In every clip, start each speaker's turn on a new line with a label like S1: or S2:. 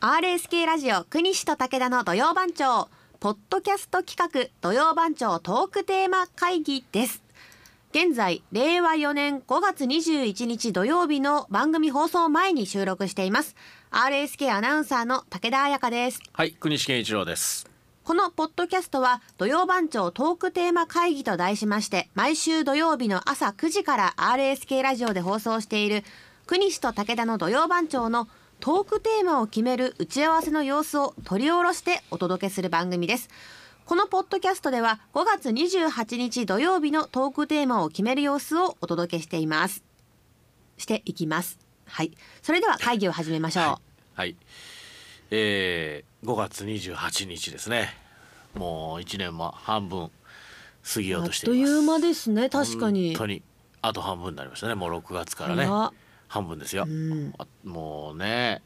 S1: RSK ラジオ国西と武田の土曜番長ポッドキャスト企画土曜番長トークテーマ会議です。現在令和4年5月21日土曜日の番組放送前に収録しています。RSK アナウンサーの武田彩香です。
S2: はい、国西健一郎です。
S1: このポッドキャストは土曜番長トークテーマ会議と題しまして毎週土曜日の朝9時から RSK ラジオで放送している国西と武田の土曜番長のトークテーマを決める打ち合わせの様子を取り下ろしてお届けする番組です。このポッドキャストでは5月28日土曜日のトークテーマを決める様子をお届けしています。していきます。はい。それでは会議を始めましょう、
S2: はい、えー、5月28日ですね。もう一年も半分過ぎようとしています。
S1: あっという間ですね。確かに。
S2: 本当に。あと半分になりましたね。もう6月からね半分ですよ。
S1: ん。
S2: あもうね、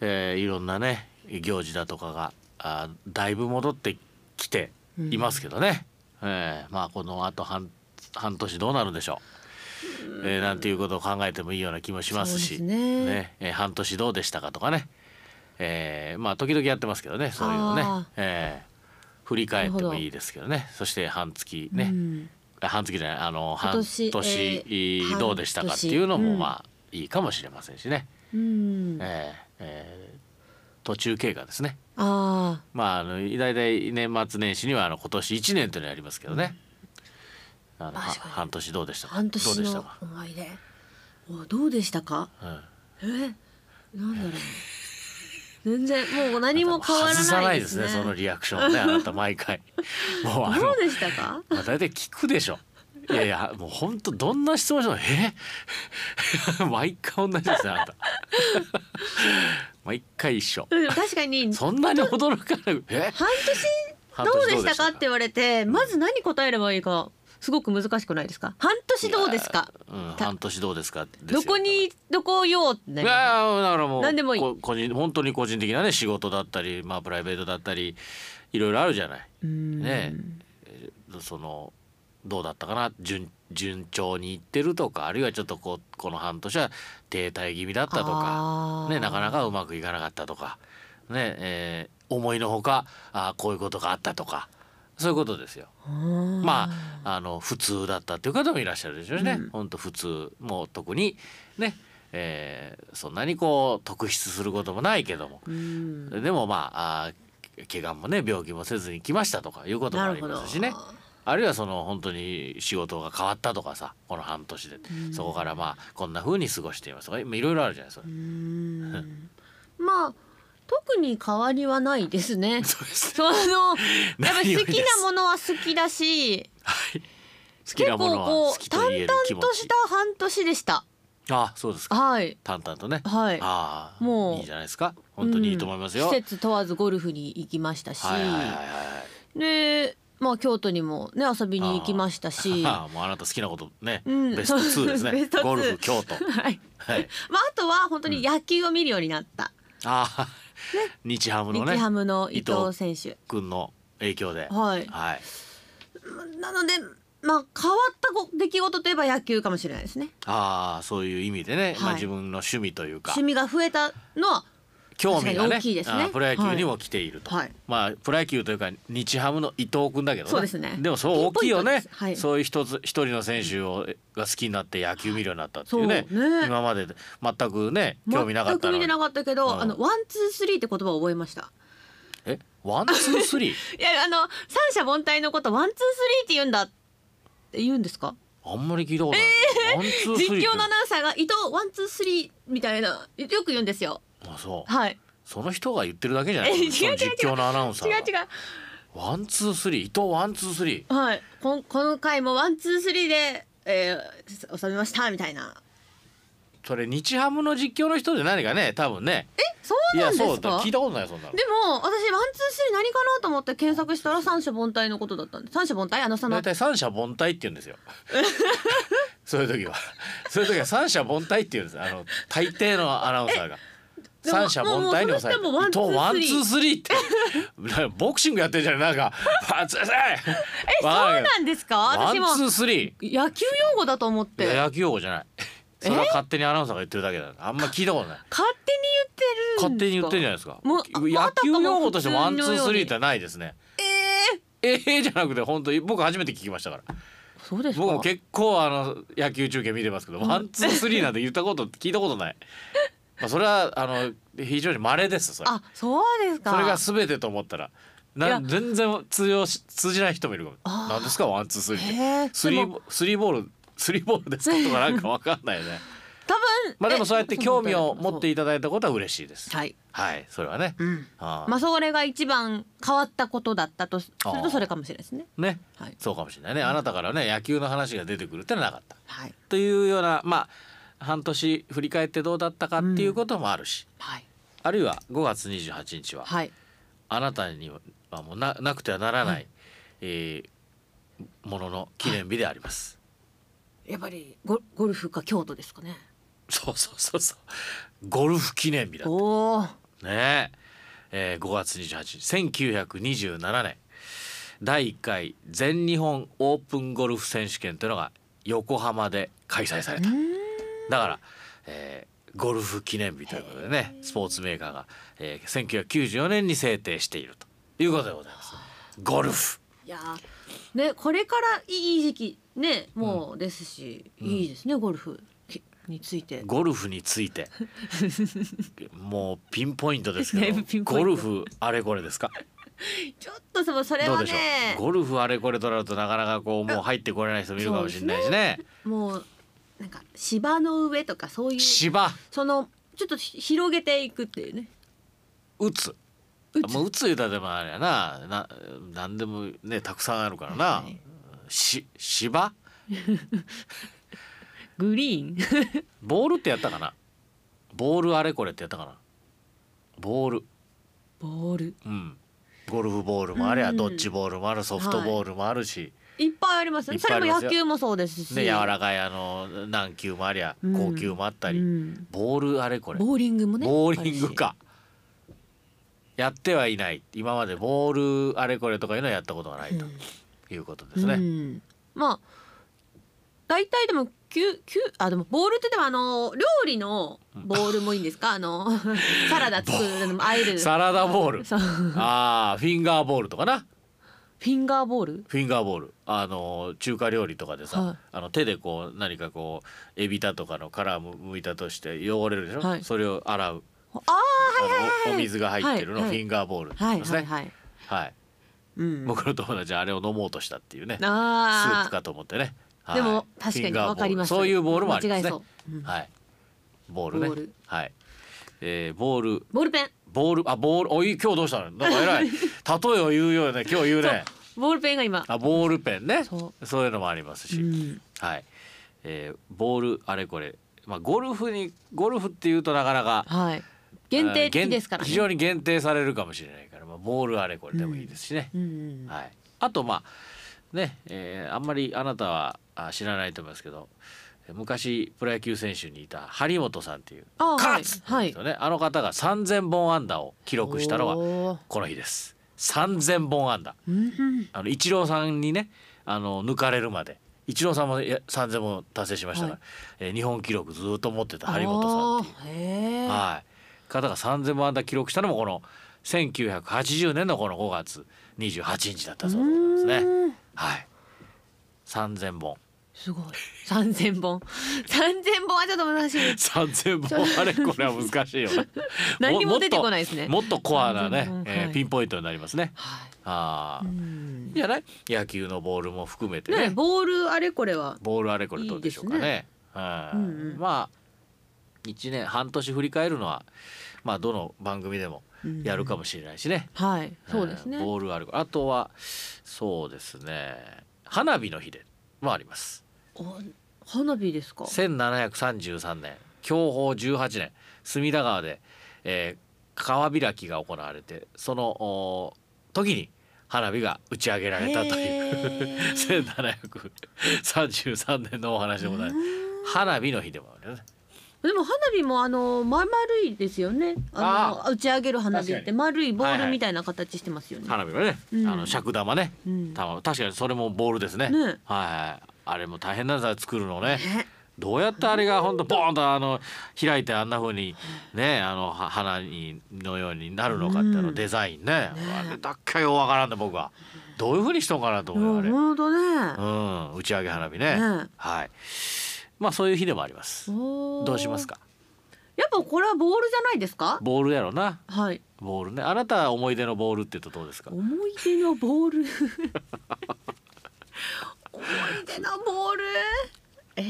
S2: えーいろんなね行事だとかがあだいぶ戻ってきていますけどね。えーまあこのあと半半年どうなるんでしょう。えーなんていうことを考えてもいいような気もしますし。
S1: そうですね。
S2: えー半年どうでしたかとかね、えーまあ時々やってますけどねそういうのね。えー振り返ってもいいですけどね。そして半月ね、
S1: うん。
S2: あ半月じゃないあの半
S1: 今年。
S2: どうでしたかっていうのもまあいいかもしれませんしね、
S1: うん。
S2: えーえー途中経過ですね。
S1: あ
S2: まああの大体年末年始にはあの今年1年というのやりますけどね、あのは
S1: 確かに。
S2: 半年どうでした
S1: あ
S2: か？
S1: 半年の思い出。おどうでしたか？
S2: うん。
S1: え？なんだろう。全然もう何も変わらな
S2: ないいです
S1: ね
S2: ねそのリアクションをねあなた毎回。もうあの
S1: どうでしたか？
S2: まあ大体聞くでしょいやいやもう本当どんな質問してもえ？毎回同じですねあなた。毎回一緒。
S1: うん確かに。
S2: そんなに驚かない。え？
S1: 半
S2: 半
S1: 年どうでした？か？って
S2: て
S1: 言われてまず何答えればいいかすごく難しくないですか？半年どうですか？
S2: うん、
S1: た
S2: 半年どうですか？
S1: ど
S2: よ。
S1: こにどこよってね。
S2: いやだからもう
S1: 何でもいい。
S2: こ個人本当に個人的なね仕事だったりまあプライベートだったりいろいろあるじゃない。
S1: うん。
S2: ねえーそのどうだったかな？順順調にいってるとかあるいはちょっとこうこの半年は停滞気味だったとか、ね、なかなかうまくいかなかったとか、ねえー思いのほかあーこういうことがあったとかそういうことですよ。
S1: うん
S2: まああの普通だったっていう方もいらっしゃるでしょうしね。
S1: うん。
S2: 本当普通もう特にね、えーそんなにこう特筆することもないけども、
S1: うん。
S2: でもまああー怪我もね病気もせずに来ましたとかいうこともありますしねあるいはその本当に仕事が変わったとかさこの半年で、そこからまあこんな風に過ごしていますとかまあいろいろあるじゃないですか。
S1: うん。まあ特に変わりはないですね。
S2: そうです
S1: その やっぱり好きなものは好きだし、
S2: はい。好き
S1: 結
S2: なものは
S1: 構こ
S2: 好き
S1: う淡々
S2: と言える気持ち。
S1: とした半年でした。
S2: あそうですか。
S1: はい。
S2: 淡々とね、
S1: はい。
S2: ああ
S1: もう
S2: いいじゃないですか。本当にいいと思いますよ、
S1: うん。季節問わずゴルフに行きましたし、
S2: はいはいはいはい。
S1: でまあ京都にもね遊びに行きましたし、
S2: ああ もうあなた好きなことね、
S1: うん。
S2: ベスト2ですね。
S1: ベスト2
S2: ゴルフ京都。
S1: はい。
S2: はい。
S1: まああとは本当に野球を見るようになった。
S2: ああ、日ハムのね。
S1: 日ハムの伊藤選手。
S2: 君の影響で。
S1: はい。
S2: はい。
S1: なのでまあ変わったご出来事といえば野球かもしれないですね。
S2: ああそういう意味でね、まあ
S1: はい。
S2: 自分の趣味というか。
S1: 趣味が増えたのは
S2: 興味がね
S1: ね。
S2: プロ野球にも来ていると、
S1: はい。
S2: まあプロ野球というか日ハムの伊藤君だけどね
S1: そうですね。
S2: でもそう大きいよね。
S1: はい。
S2: そういう一つ一人の選手をが好きになって野球見るようになったっていうね。
S1: ね。
S2: 今まで全くね興味なかった
S1: 全く見てなかったけど、
S2: うん。
S1: あのワンツースリーって言葉を覚えました。
S2: え？ワンツースリー？
S1: いやあの三者凡退のことワンツースリーって言うんだって言うんですか？
S2: あんまり聞いたことない、ワンツー
S1: 実況のアナウンサーが伊藤ワンツースリーみたいなよく言うんですよ。
S2: あそう。
S1: はい。
S2: その人が言ってるだけじゃない。
S1: え違う
S2: その実況のアナウンサーが。
S1: 違う違う。
S2: ワンツースリー伊藤ワンツースリー。
S1: はい。こんこの回もワンツースリーで、えー、収めましたみたいな。
S2: それ日ハムの実況の人で何かね多分ね。
S1: そう
S2: い
S1: なんですか？
S2: やそうだ。聞いたことないそんなの。
S1: でも私ワンツースリー何かなと思って検索したら三者凡退のことだったんで。三者凡退？あのその
S2: 大体三者凡退って言うんですよ。そういう時は。そういう時は三者凡退って言うんです。あの大抵のアナウンサーが三者凡退に抑えて。伊藤ワンツースリー。って。ボクシングやってるじゃないなんかワンツースリー
S1: えそうなんですか？
S2: ワンツースリー。
S1: 野球用語だと思って。
S2: 野球用語じゃない。それは勝手にアナウンサーが言ってるだけだあんま聞いたことない。
S1: 勝手に言ってる
S2: 勝手に言ってんじゃないですか。野球用語としてワンツースリーって
S1: え
S2: ないですね。
S1: え
S2: ええじゃなくて本当に僕初めて聞きましたから。
S1: そうですか？
S2: 僕も結構あの野球中継見てますけどワンツースリーなんて言ったこと聞いたことないまあそれはあの非常に稀ですそれ。
S1: あそうですか。
S2: それが全てと思ったら。な全然通用し通じない人もいる。何ですかワンツースリースリースリーボールスリーボールですかとかなんかわかんないよね。
S1: 多分
S2: まあでもそうやって興味を
S1: え
S2: 持っていただいたことは嬉しいです。
S1: はい
S2: はい。それはね。
S1: うん。
S2: あー。
S1: まあそれが一番変わったことだったとするとそれかもしれないですね。
S2: ね。
S1: はい。
S2: そうかもしれないね。あなたからね野球の話が出てくるってのはなかった。
S1: はい。
S2: というようなまあ半年振り返ってどうだったかっていうこともあるし、
S1: はい。
S2: あるいは5月28日は
S1: はい。
S2: あなたにはもうななくてはならない、えーものの記念日であります。
S1: やっぱりゴゴルフか京都ですかね。
S2: そうそうそうそう。ゴルフ記念日だ
S1: おお
S2: ね。ええー5月28日。1927年。第1回全日本オープンゴルフ選手権というのが横浜で開催されただから、えーゴルフ記念日ということでねスポーツメーカーが、えー1994年に制定しているということでございます。ゴルフ。
S1: いやー。ねこれからいい時期ねもうですし、いいですねゴルフ。きについて。
S2: ゴルフについて。もうピンポイントですけどゴルフあれこれですか？
S1: ちょっとそそれはね。
S2: うゴルフあれこれとなるとなかなかこうもう入ってこれない人もいるかもしれないしね。
S1: もうなんか芝の上とかそういう
S2: 芝。
S1: そのちょっとひ広げていくっていうね。
S2: 打つ。
S1: 打つ。
S2: もう打つ言うたらでもあれやな。な何でもねたくさんあるからな、
S1: はい。
S2: し芝？
S1: グリーン。
S2: ボールってやったかな？ボールあれこれってやったかな？ボール。
S1: ボール。
S2: うん。ゴルフボールもありゃ
S1: うん。
S2: ドッジボールもある。ソフトボールもあるし、
S1: いっぱいありますね。それも野球もそうですし。
S2: ね柔らかいあの軟球もありゃ
S1: うん。
S2: 高球もあったり、
S1: うん。
S2: ボールあれこれ。
S1: ボーリングもね
S2: ボーリングか。やってはいない。今までボールあれこれとかいうのはやったことがないということですね、
S1: うん。まあ大体でもきゅきゅあでもボールってでもあの料理のボールもいいんですか？あのサラダ作るのもあえる。
S2: サラダボール。ああフィンガーボールとかな
S1: ィンガーボール？
S2: フィンガーボール。あの中華料理とかでさ、
S1: はい。
S2: あの手でこう何かこうエビだとかの殻むむいたとして汚れるでしょ、
S1: はい。
S2: それを洗う。
S1: あ
S2: あのおお水が入ってるの、
S1: はいはい。
S2: フィンガーボールですね。
S1: はいはい
S2: はい、
S1: うん。
S2: 僕の友達はあれを飲もうとしたっていうね。スー
S1: あ
S2: プかと思ってね、はい。
S1: でも確かに
S2: フィンガーボール。
S1: わかります。
S2: そういうボールもありますね。
S1: う、う。ん
S2: はい。ボールね。はい、えー、ボール。
S1: ボールペン
S2: ボールあボールおい今日どうしたの？なんか偉い。例えを言うようね今日言うね。
S1: ボールペンが今。
S2: あボールペンね。
S1: そ
S2: そういうのもありますし、
S1: うん。
S2: はい、えー、ボールあれこれ。まあゴルフにゴルフっていうとなかなか
S1: はい。限定的ですからね。
S2: 非常に限定されるかもしれないから、まあ、ボールあれこれでもいいですしね、
S1: うんうん。
S2: はい、あとまあね、えーあんまりあなたはあ知らないと思いますけど昔プロ野球選手にいた張本さんっていう
S1: あ
S2: カー
S1: はい
S2: 言うんですよね、あの方が3,000本安打を記録したのはこの日です。3,000本安打。あのイチローさんにねあの抜かれるまで。イチローさんもいや3,000本達成しましたから、
S1: はい。
S2: えー日本記録ずっと持ってた張本さんっていう。はい、方が3,000本安打記録したのもこの1980年のこの5月28日だったそうですね。
S1: うん。
S2: はい、3,000本
S1: すごい。三千本。三千本はちょっと難しい。
S2: 3,000本。あれこれは難しいよね。
S1: 何も出てこないですね。
S2: もっと コアなね
S1: 3000本、
S2: えー
S1: はい
S2: ピンポイントになりますね。
S1: はい。
S2: ああ、
S1: うん。
S2: いいじゃない？野球のボールも含めてね。
S1: ねボールあれこれは
S2: ボールあれこれどうでしょうかね。
S1: いいです
S2: はい
S1: うんうん。
S2: まあ1年半年振り返るのはまあどの番組でもやるかもしれないしね。
S1: はい。そうですね。
S2: えーボールあるあとはそうですね。花火の日でもあります。
S1: お花火ですか
S2: ？1733年享保18年隅田川で、えー川開きが行われてそのお時に花火が打ち上げられたという
S1: へー。
S2: 1733年のお話でございます。花火の日でもあるよね。
S1: でも花火もあのま丸いですよね。あの打ち上げる花火って丸いボ
S2: はいはい
S1: ールみたいな形してますよね、
S2: 花火はね、
S1: うん。
S2: あの尺玉ね、
S1: うん。
S2: 玉確かにそれもボールですね。
S1: ね。
S2: はいはいあれも大変なんだ作るのね。
S1: ね。
S2: どうやってあれが本当ボーンとあの開いてあんな風にねあのは花にのようになるのかってあのデザインね、あれだっけようわからんで僕は。どういう風にしとんかなと思うよあれ、
S1: 本当ね。
S2: うん、打ち上げ花火ね。
S1: ね。
S2: はい。まあそういう日でもあります。
S1: ど
S2: どうします。か？
S1: やっぱこれはボールじゃないですか？
S2: ボールやろな。
S1: はい。
S2: ボールね。あなたは思い出のボールって言うとどうですか？
S1: 思い出のボール。思い出のボール。ええ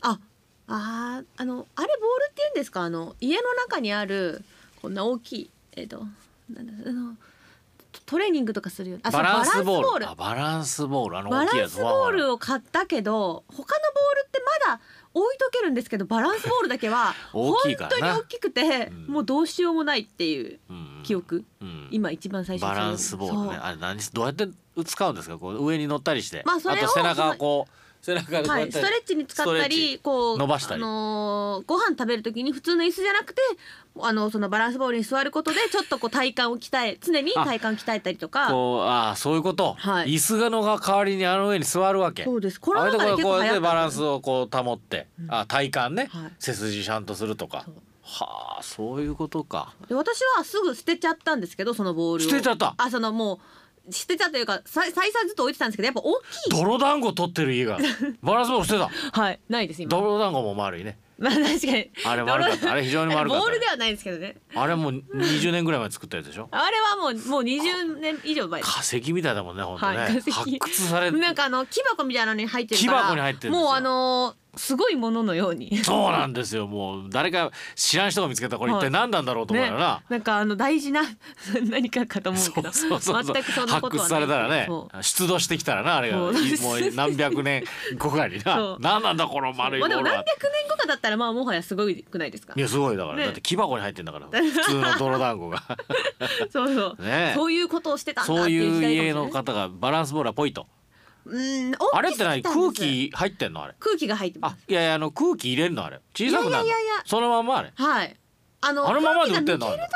S1: あ、あー、あの、あれボールって言うんですか？あの家の中にある。こんな大きい。えっ、と。なんだ、あの。トレーニングとかするよ。
S2: バランスボール
S1: バランス
S2: ボールあの
S1: バランスボールを買ったけど他のボールってまだ置いとけるんですけどバランスボールだけは 本当に大きくて、
S2: うん
S1: もうどうしようもないっていう
S2: うん
S1: 記憶、
S2: うん。
S1: 今一番最初に
S2: バランスボールね。あれ何どうやって使うんですか？こう上に乗ったりして、
S1: まあそれを
S2: と背中をこう背中でこう
S1: はい、ストレッチに使ったりこう
S2: 伸ばしたり。
S1: あのーご飯食べる時に普通の椅子じゃなくてあのそのバランスボールに座ることでちょっとこう体幹を鍛え常に体幹鍛えたりとか。
S2: こうああそういうこと、
S1: はい。
S2: 椅子がのが代わりにあの上に座るわけ。
S1: そうです。コロナ禍で
S2: あれでこうこうやってバランスをこう保って、あ体幹ね、
S1: はい。
S2: 背筋ちゃんとするとか。
S1: そう
S2: はあそういうことか。
S1: で私はすぐ捨てちゃったんですけどそのボールを。
S2: 捨てちゃった？
S1: あそのもう捨てちゃったというかさ再三ずっと置いてたんですけどやっぱ大きい。
S2: 泥団子取ってる家が。バランスボール捨てた？
S1: はいないです今。
S2: 泥団子も丸いね。
S1: まあ確かに。
S2: あれ丸かった。あれ非常に丸かった。
S1: ボールではないですけどね。
S2: あれもう20年ぐらい前に作ったやつでしょ？
S1: あれはもうもう20年以上前
S2: 化石みたいだもんね本当ね、
S1: はい
S2: 発掘され
S1: なんかあの木箱みたいなのに入ってるから
S2: 木箱に入ってるんですよ。
S1: もうあのーすごいもののように。
S2: そうなんですよ。もう誰か知らん人が見つけたこれ一体何なんだろうと思うよな、
S1: なんかあの大事な 何かかと思うけど。
S2: そうそうそう
S1: 全くそんなことは
S2: 発掘されたらね出土してきたらなあれが。もう何百年後かにな。何なんだこの丸い
S1: まあでも何百年後かだったらまあもはやすごいくないですか。
S2: いやすごい。だから、
S1: ね。
S2: だって木箱に入ってんだから普通の泥団子が。
S1: そうそう、
S2: ね。
S1: そういうことをしてたんだって
S2: そう
S1: いう
S2: いう家の方がバランスボールはポイと
S1: うん
S2: あれって何？空気入ってんの？あれ。
S1: 空気が入ってま
S2: あ
S1: す
S2: いやいやあの空気入れるのあれ。小さくなるの？
S1: いやいやいや。
S2: そのままあれ。
S1: はい。あの
S2: あのままで売ってんの？あ
S1: がしま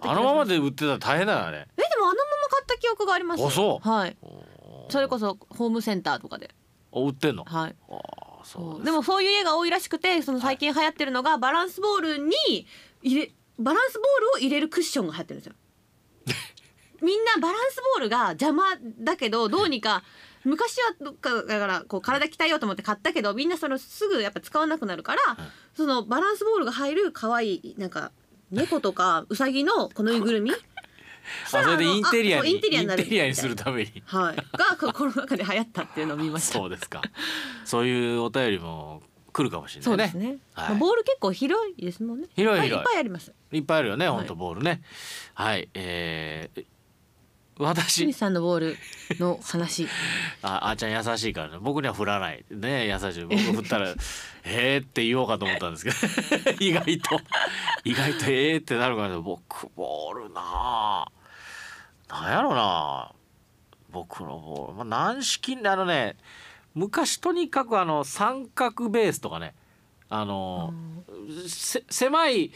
S1: す。
S2: のままで売ってたら大変だよあれ
S1: えでもあのまま買った記憶がありますよ。
S2: あそう。
S1: はい。それこそホームセンターとかで。
S2: お売ってんの？
S1: はい。
S2: ああそ
S1: そう。う
S2: で
S1: もそういう家が多いらしくてその最近流行ってるのがバランスボールに入れバランスボールを入れるクッションが流行ってるんですよ。みんなバランスボールが邪魔だけどどうにか昔はどっかだからこう体鍛えようと思って買ったけどみんなそのすぐやっぱ使わなくなるから、そのバランスボールが入る可愛いなんか猫とかウサギのこのぬいぐるみ
S2: あそれでインテリアに
S1: インテリアになる。
S2: インテリアにするために。
S1: はい、がこコロナ禍で流行ったっていうのを見ました。
S2: そうですか。そういうお便りも来るかもしれないね。
S1: そうですね。
S2: はい。
S1: まあボール結構広いですもんね。
S2: 広い広い
S1: っぱいあります。
S2: いっぱいあるよね
S1: はい。
S2: 本当ボールね。はい。えー、
S1: 清
S2: 私。
S1: 水さんのボールの話。
S2: ああーちゃん優しいからね。僕には振らない。ね優しい。僕振ったら「えー」って言おうかと思ったんですけど。意外と。意外と「えー」ってなるから僕ボールなあなんやろな。僕のボール、まあ、軟式あのね昔とにかくあの三角ベースとかね。あの、せ狭い、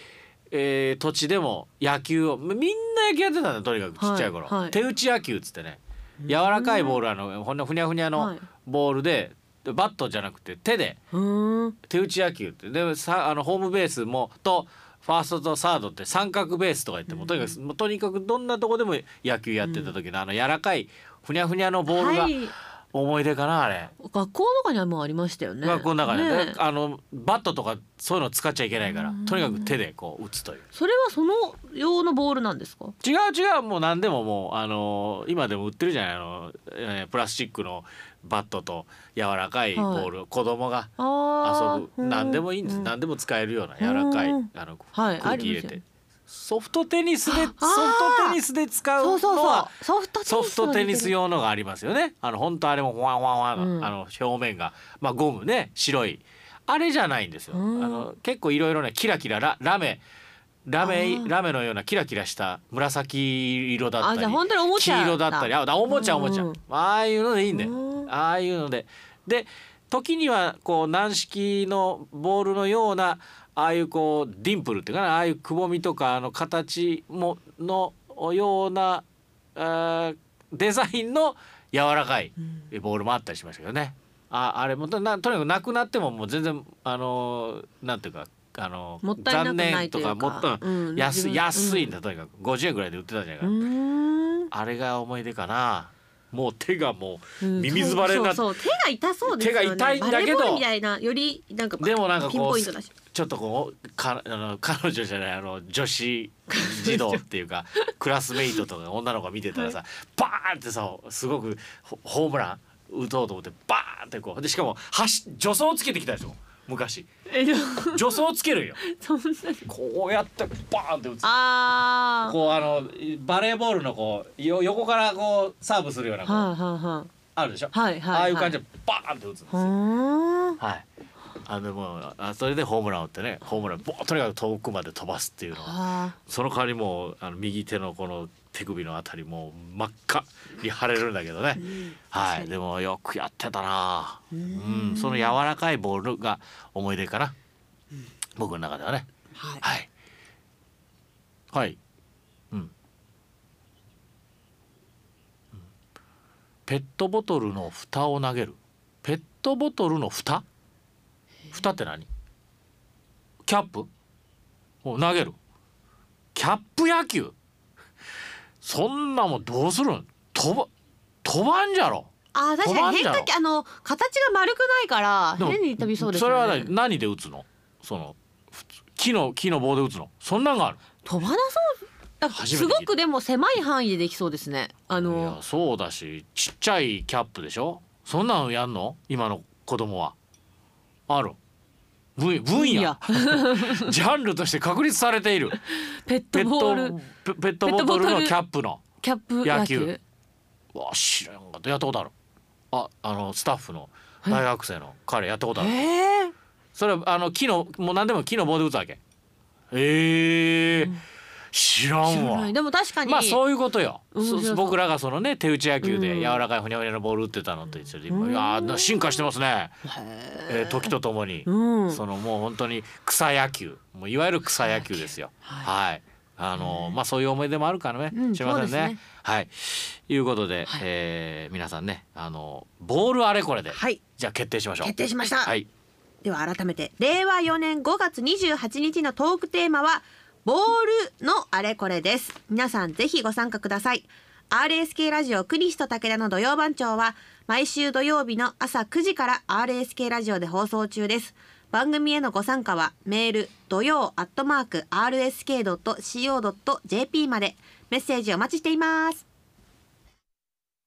S2: えー土地でも野球をみんな野球やってたんだよとにかくちっちゃい頃、
S1: はい。はい
S2: 手打ち野球っつってね。柔らかいボールあのほんのふにゃふにゃ
S1: は
S2: の
S1: い。
S2: ボールでバットじゃなくて手で。手打ち野球って。でさあのホームベースもとファーストとサードって三角ベースとか言ってもとにかくもうとにかくどんなとこでも野球やってた時のあの柔らかいふにゃふにゃのボールが
S1: はい。
S2: 思い出かなあれ。
S1: 学校とかにはもうありましたよね。
S2: 学校の中で、
S1: ね。
S2: であのバットとかそういうの使っちゃいけないから。とにかく手でこう打つという。
S1: それはその用のボールなんですか？
S2: 違う違うもう何でももうあの今でも売ってるじゃない。あの、えープラスチックのバットと柔らかいボール、子供が。遊ぶ。何でもいいんです、
S1: うん。
S2: 何でも使えるような柔らかい
S1: うん。
S2: あの
S1: はい
S2: 空気入れてソフトテニスでソフトテニスで使うのは。
S1: ソフトテニス。
S2: 用のがありますよね。あの本当あれもワンワンワンの,、
S1: うん。
S2: あの表面が。まあゴムね白い。あれじゃないんですよ。あ
S1: うん。
S2: の結構いろいろねキラキラララメ。ラメラメのようなキラキラした紫色だったり
S1: あじゃあ本当におもちゃ
S2: 黄色だったり。あおもちゃおもちゃ、
S1: うん
S2: ああいうのでいいんだよ。
S1: うん。
S2: ああいうので。で時にはこう軟式のボールのようなああいうこうディンプルっていうかなああいうくぼみとかあの形ものようなデザインの柔らかいボールもあったりしましたけどね。ああれもとなとにかくなくなってももう全然あのなんていうかあの残念とかもっと
S1: うん
S2: 安いん。だとにかく。50円ぐらいで売ってたじゃないか、あれが思い出かな。もう手がもう
S1: うん
S2: ミミズバレになって
S1: 手が痛そうですよね。
S2: 手が痛いんだけど。
S1: みたいなよりなんか
S2: でもなんか
S1: ピン
S2: こう
S1: ポイントだし
S2: ちょっとこうか あの彼女じゃないあの女子児童っていうか クラスメイトとか女の子が見てたらさ、バーンってさすごくホホームラン打とうと思ってバーンってこう。でしかも走助走つけてきたでしょ昔。助走つける んよこうやってバーンって打つ。
S1: あー。
S2: こうあのバレーボールのこうよ横からこうサーブするようなこう
S1: はいはいはい。
S2: あるでしょ、
S1: はいはい
S2: ああいう感じでバーンって打つんですよ。
S1: は
S2: い。あのもうあそれでホームランを打ってねホームランボーとにかく遠くまで飛ばすっていうのを
S1: あ
S2: その代わりもうあの右手のこの手首のあたりもう真っ赤に腫れるんだけどね、はい。でもよくやってたな。うん。その柔らかいボールが思い出かな、僕の中ではね。
S1: はい。
S2: はい。はい。うん。うん。ペットボトルの蓋を投げる。ペットボトルの蓋？蓋って何？キャップ？を投げる？キャップ野球？そんなもんどうするん？飛ば飛ばんじゃろ？
S1: あー確かに変化球あの形が丸くないから変に飛びそうですよね。
S2: それは何何で打つの？その木の木の棒で打つの？そんなんがある？
S1: 飛ばなそう。だすごくでも狭い範囲でできそうですね。あ
S2: いや
S1: の
S2: そうだしちっちゃいキャップでしょ？そんなのやんの？今の子供は。ある？分分野。ジャンルとして確立されている。
S1: ペッ
S2: ト
S1: トボール。
S2: ペペットボトルのキャップの。
S1: キャップ野
S2: 野
S1: 球。
S2: 球わ知らんかった。やったことある。ああのスタッフの大学生の彼やったことある。
S1: えー、
S2: それはあの木のもう何でも木の棒で打つわけ。えー知らん。わ
S1: 知らないでも確かに、
S2: まあそういうことよ。僕らがそのね手打ち野球で
S1: うん
S2: 柔らかいふにゃふにゃのボール打ってたのと一緒で今
S1: うん
S2: いやー進化してますね。え
S1: へ
S2: ー時とともに、
S1: うん
S2: そのもう本当に草野球もういわゆる草野球ですよ。はい。あのーまあそういう思い出もあるからね、
S1: うん
S2: しれませんね。
S1: ね
S2: はい。いうことで、
S1: はい
S2: えー皆さんねあのボールあれこれで、
S1: はい
S2: じゃあ決定しましょう。
S1: 決定しました
S2: はい。
S1: では改めて令和4年5月28日のトークテーマはボールのあれこれです。皆さんぜひご参加ください。RSK ラジオクリスと武田の土曜番長は毎週土曜日の朝9時から RSK ラジオで放送中です。番組へのご参加はメール土曜アットマーク RSK.CO.JP まで。メッセージお待ちしています。